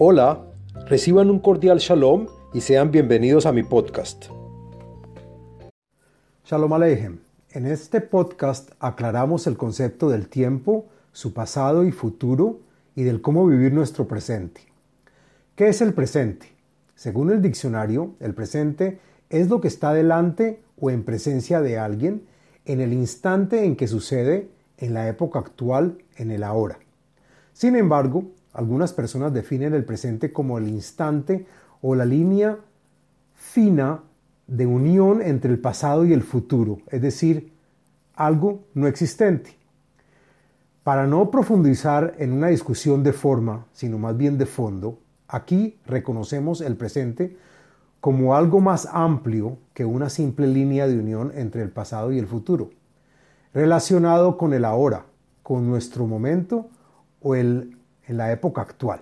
Hola, reciban un cordial shalom y sean bienvenidos a mi podcast. Shalom Aleichem. En este podcast aclaramos el concepto del tiempo, su pasado y futuro y del cómo vivir nuestro presente. ¿Qué es el presente? Según el diccionario, el presente es lo que está delante o en presencia de alguien en el instante en que sucede en la época actual, en el ahora. Sin embargo, algunas personas definen el presente como el instante o la línea fina de unión entre el pasado y el futuro, es decir, algo no existente. Para no profundizar en una discusión de forma, sino más bien de fondo, aquí reconocemos el presente como algo más amplio que una simple línea de unión entre el pasado y el futuro, relacionado con el ahora, con nuestro momento o el en la época actual.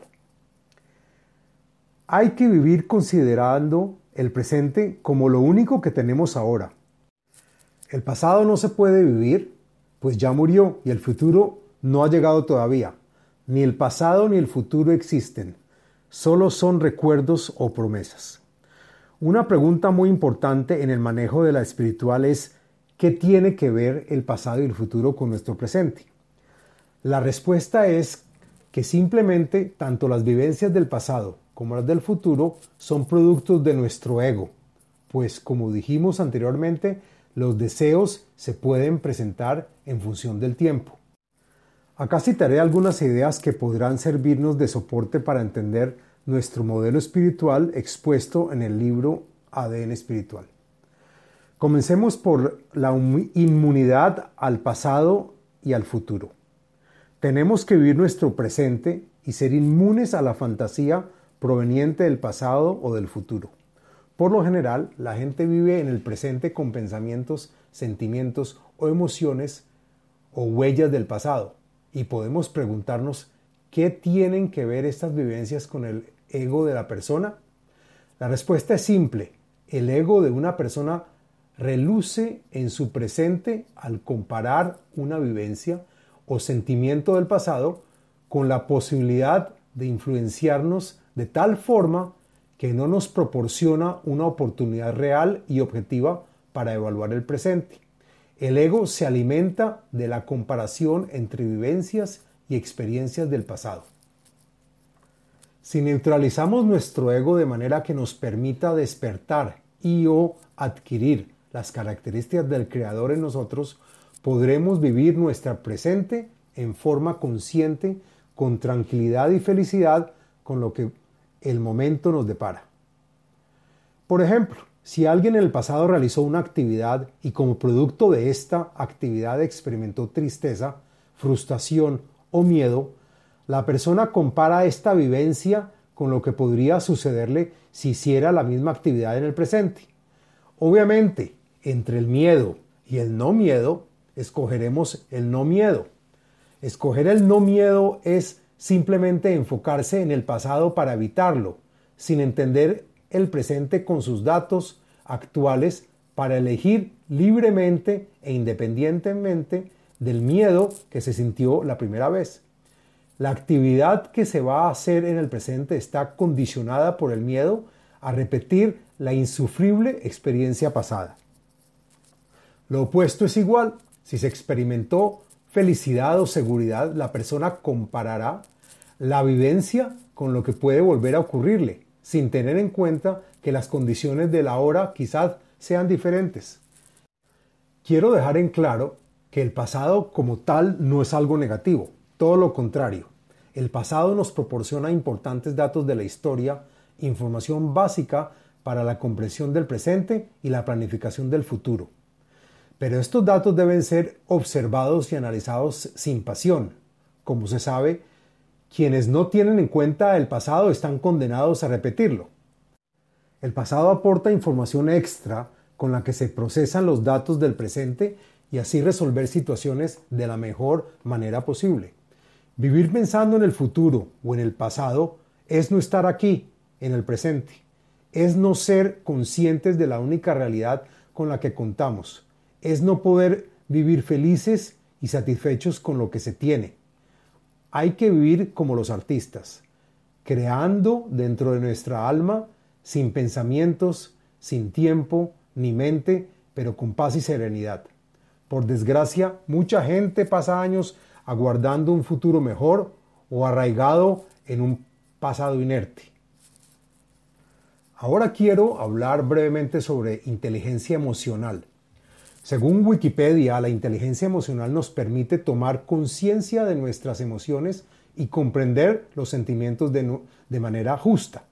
Hay que vivir considerando el presente como lo único que tenemos ahora. El pasado no se puede vivir, pues ya murió y el futuro no ha llegado todavía. Ni el pasado ni el futuro existen, solo son recuerdos o promesas. Una pregunta muy importante en el manejo de la espiritual es ¿qué tiene que ver el pasado y el futuro con nuestro presente? La respuesta es que simplemente tanto las vivencias del pasado como las del futuro son productos de nuestro ego, pues como dijimos anteriormente, los deseos se pueden presentar en función del tiempo. Acá citaré algunas ideas que podrán servirnos de soporte para entender nuestro modelo espiritual expuesto en el libro ADN espiritual. Comencemos por la inmunidad al pasado y al futuro. Tenemos que vivir nuestro presente y ser inmunes a la fantasía proveniente del pasado o del futuro. Por lo general, la gente vive en el presente con pensamientos, sentimientos o emociones o huellas del pasado y podemos preguntarnos qué tienen que ver estas vivencias con el ego de la persona. La respuesta es simple. El ego de una persona reluce en su presente al comparar una vivencia o sentimiento del pasado con la posibilidad de influenciarnos de tal forma que no nos proporciona una oportunidad real y objetiva para evaluar el presente. El ego se alimenta de la comparación entre vivencias y experiencias del pasado. Si neutralizamos nuestro ego de manera que nos permita despertar y o adquirir las características del Creador en nosotros, podremos vivir nuestra presente en forma consciente, con tranquilidad y felicidad con lo que el momento nos depara. Por ejemplo, si alguien en el pasado realizó una actividad y como producto de esta actividad experimentó tristeza, frustración o miedo, la persona compara esta vivencia con lo que podría sucederle si hiciera la misma actividad en el presente. Obviamente, entre el miedo y el no miedo, escogeremos el no miedo. Escoger el no miedo es simplemente enfocarse en el pasado para evitarlo, sin entender el presente con sus datos actuales para elegir libremente e independientemente del miedo que se sintió la primera vez. La actividad que se va a hacer en el presente está condicionada por el miedo a repetir la insufrible experiencia pasada. Lo opuesto es igual. Si se experimentó felicidad o seguridad, la persona comparará la vivencia con lo que puede volver a ocurrirle, sin tener en cuenta que las condiciones de la hora quizás sean diferentes. Quiero dejar en claro que el pasado como tal no es algo negativo, todo lo contrario. El pasado nos proporciona importantes datos de la historia, información básica para la comprensión del presente y la planificación del futuro. Pero estos datos deben ser observados y analizados sin pasión. Como se sabe, quienes no tienen en cuenta el pasado están condenados a repetirlo. El pasado aporta información extra con la que se procesan los datos del presente y así resolver situaciones de la mejor manera posible. Vivir pensando en el futuro o en el pasado es no estar aquí, en el presente. Es no ser conscientes de la única realidad con la que contamos es no poder vivir felices y satisfechos con lo que se tiene. Hay que vivir como los artistas, creando dentro de nuestra alma sin pensamientos, sin tiempo ni mente, pero con paz y serenidad. Por desgracia, mucha gente pasa años aguardando un futuro mejor o arraigado en un pasado inerte. Ahora quiero hablar brevemente sobre inteligencia emocional. Según Wikipedia, la inteligencia emocional nos permite tomar conciencia de nuestras emociones y comprender los sentimientos de, manera justa.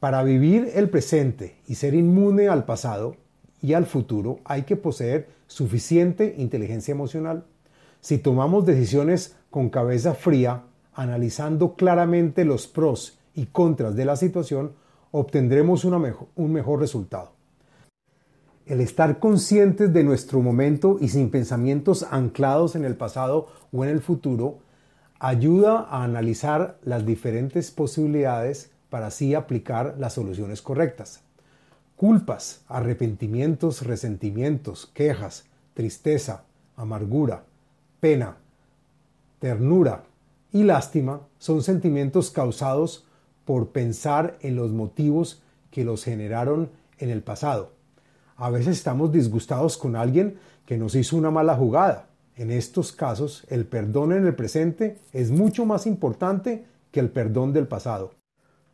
Para vivir el presente y ser inmune al pasado y al futuro hay que poseer suficiente inteligencia emocional. Si tomamos decisiones con cabeza fría, analizando claramente los pros y contras de la situación, obtendremos un mejor resultado. El estar conscientes de nuestro momento y sin pensamientos anclados en el pasado o en el futuro ayuda a analizar las diferentes posibilidades para así aplicar las soluciones correctas. Culpas, arrepentimientos, resentimientos, quejas, tristeza, amargura, pena, ternura y lástima son sentimientos causados por pensar en los motivos que los generaron en el pasado. A veces estamos disgustados con alguien que nos hizo una mala jugada. En estos casos, el perdón en el presente es mucho más importante que el perdón del pasado,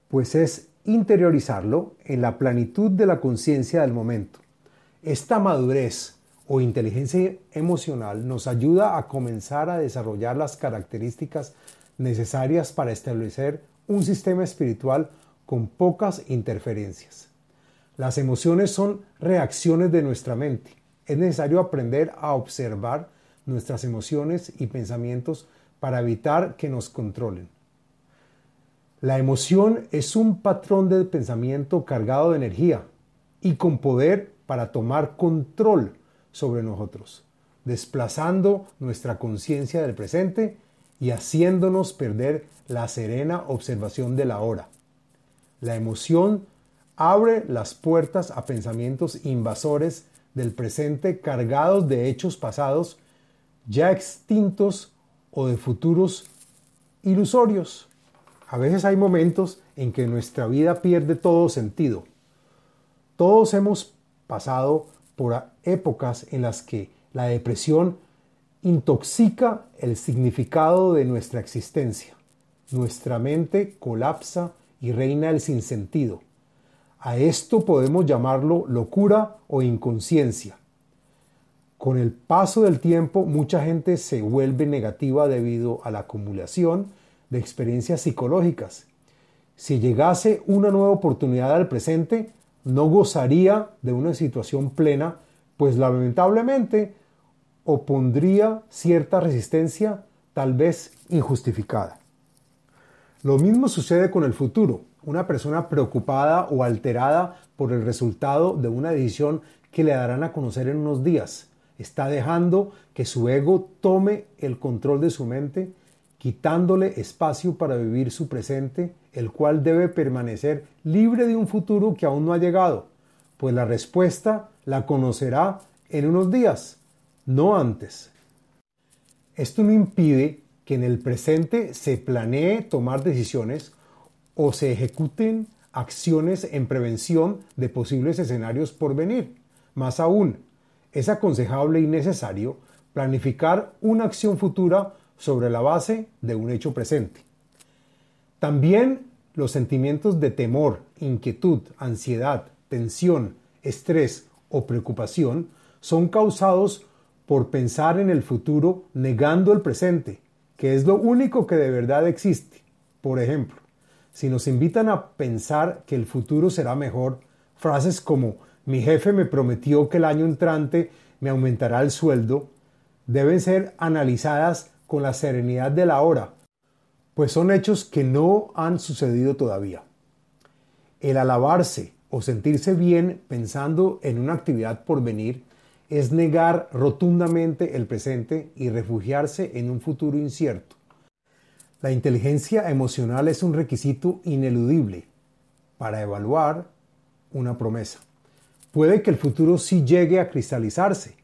pues es interiorizarlo en la plenitud de la conciencia del momento. Esta madurez o inteligencia emocional nos ayuda a comenzar a desarrollar las características necesarias para establecer un sistema espiritual con pocas interferencias. Las emociones son reacciones de nuestra mente. Es necesario aprender a observar nuestras emociones y pensamientos para evitar que nos controlen. La emoción es un patrón de pensamiento cargado de energía y con poder para tomar control sobre nosotros, desplazando nuestra conciencia del presente y haciéndonos perder la serena observación de la hora. La emoción abre las puertas a pensamientos invasores del presente cargados de hechos pasados ya extintos o de futuros ilusorios. A veces hay momentos en que nuestra vida pierde todo sentido. Todos hemos pasado por épocas en las que la depresión intoxica el significado de nuestra existencia. Nuestra mente colapsa y reina el sinsentido. A esto podemos llamarlo locura o inconsciencia. Con el paso del tiempo, mucha gente se vuelve negativa debido a la acumulación de experiencias psicológicas. Si llegase una nueva oportunidad al presente, no gozaría de una situación plena, pues lamentablemente opondría cierta resistencia, tal vez injustificada. Lo mismo sucede con el futuro. Una persona preocupada o alterada por el resultado de una decisión que le darán a conocer en unos días está dejando que su ego tome el control de su mente, quitándole espacio para vivir su presente, el cual debe permanecer libre de un futuro que aún no ha llegado, pues la respuesta la conocerá en unos días no antes. Esto no impide que en el presente se planee tomar decisiones o se ejecuten acciones en prevención de posibles escenarios por venir. Más aún, es aconsejable y necesario planificar una acción futura sobre la base de un hecho presente. También los sentimientos de temor, inquietud, ansiedad, tensión, estrés o preocupación son causados por pensar en el futuro negando el presente, que es lo único que de verdad existe. Por ejemplo, si nos invitan a pensar que el futuro será mejor, frases como mi jefe me prometió que el año entrante me aumentará el sueldo, deben ser analizadas con la serenidad de la hora, pues son hechos que no han sucedido todavía. El alabarse o sentirse bien pensando en una actividad por venir es negar rotundamente el presente y refugiarse en un futuro incierto. La inteligencia emocional es un requisito ineludible para evaluar una promesa. Puede que el futuro sí llegue a cristalizarse,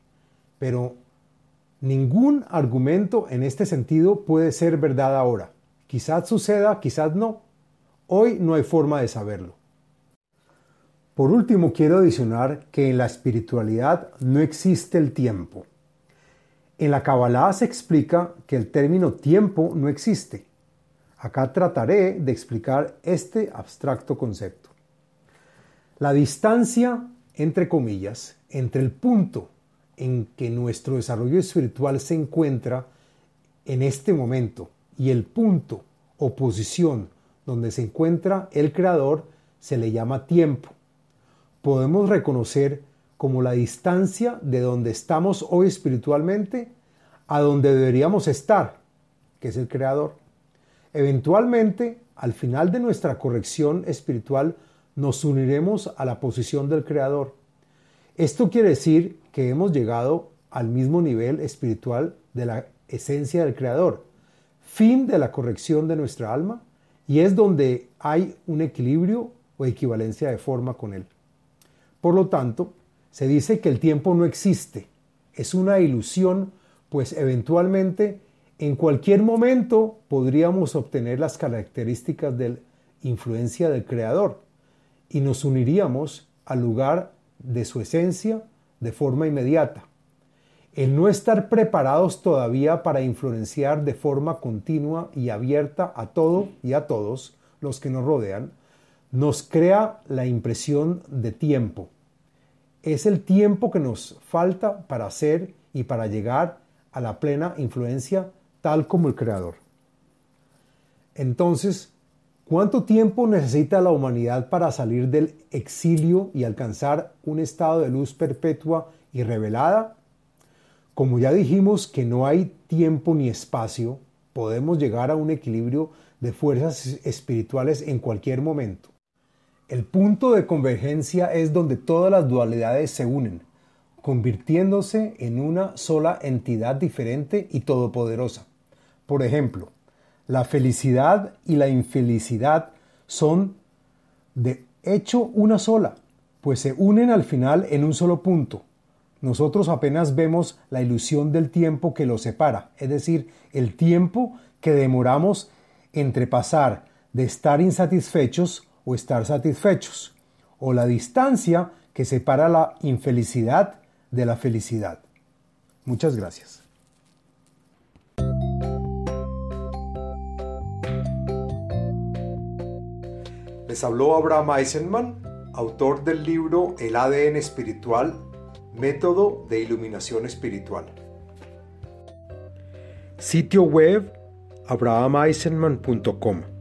pero ningún argumento en este sentido puede ser verdad ahora. Quizás suceda, quizás no. Hoy no hay forma de saberlo. Por último, quiero adicionar que en la espiritualidad no existe el tiempo. En la Kabbalah se explica que el término tiempo no existe. Acá trataré de explicar este abstracto concepto. La distancia, entre comillas, entre el punto en que nuestro desarrollo espiritual se encuentra en este momento y el punto o posición donde se encuentra el Creador se le llama tiempo. Podemos reconocer como la distancia de donde estamos hoy espiritualmente a donde deberíamos estar, que es el Creador. Eventualmente, al final de nuestra corrección espiritual, nos uniremos a la posición del Creador. Esto quiere decir que hemos llegado al mismo nivel espiritual de la esencia del Creador, fin de la corrección de nuestra alma, y es donde hay un equilibrio o equivalencia de forma con Él. Por lo tanto, se dice que el tiempo no existe, es una ilusión, pues eventualmente en cualquier momento podríamos obtener las características de influencia del Creador y nos uniríamos al lugar de su esencia de forma inmediata. El no estar preparados todavía para influenciar de forma continua y abierta a todo y a todos los que nos rodean, nos crea la impresión de tiempo. Es el tiempo que nos falta para hacer y para llegar a la plena influencia tal como el Creador. Entonces, ¿cuánto tiempo necesita la humanidad para salir del exilio y alcanzar un estado de luz perpetua y revelada? Como ya dijimos que no hay tiempo ni espacio, podemos llegar a un equilibrio de fuerzas espirituales en cualquier momento. El punto de convergencia es donde todas las dualidades se unen, convirtiéndose en una sola entidad diferente y todopoderosa. Por ejemplo, la felicidad y la infelicidad son de hecho una sola, pues se unen al final en un solo punto, nosotros apenas vemos la ilusión del tiempo que los separa, es decir, el tiempo que demoramos entre pasar de estar insatisfechos o estar satisfechos, o la distancia que separa la infelicidad de la felicidad. Muchas gracias. Les habló Abraham Eisenman, autor del libro El ADN espiritual Método de iluminación espiritual. Sitio web abrahameisenman.com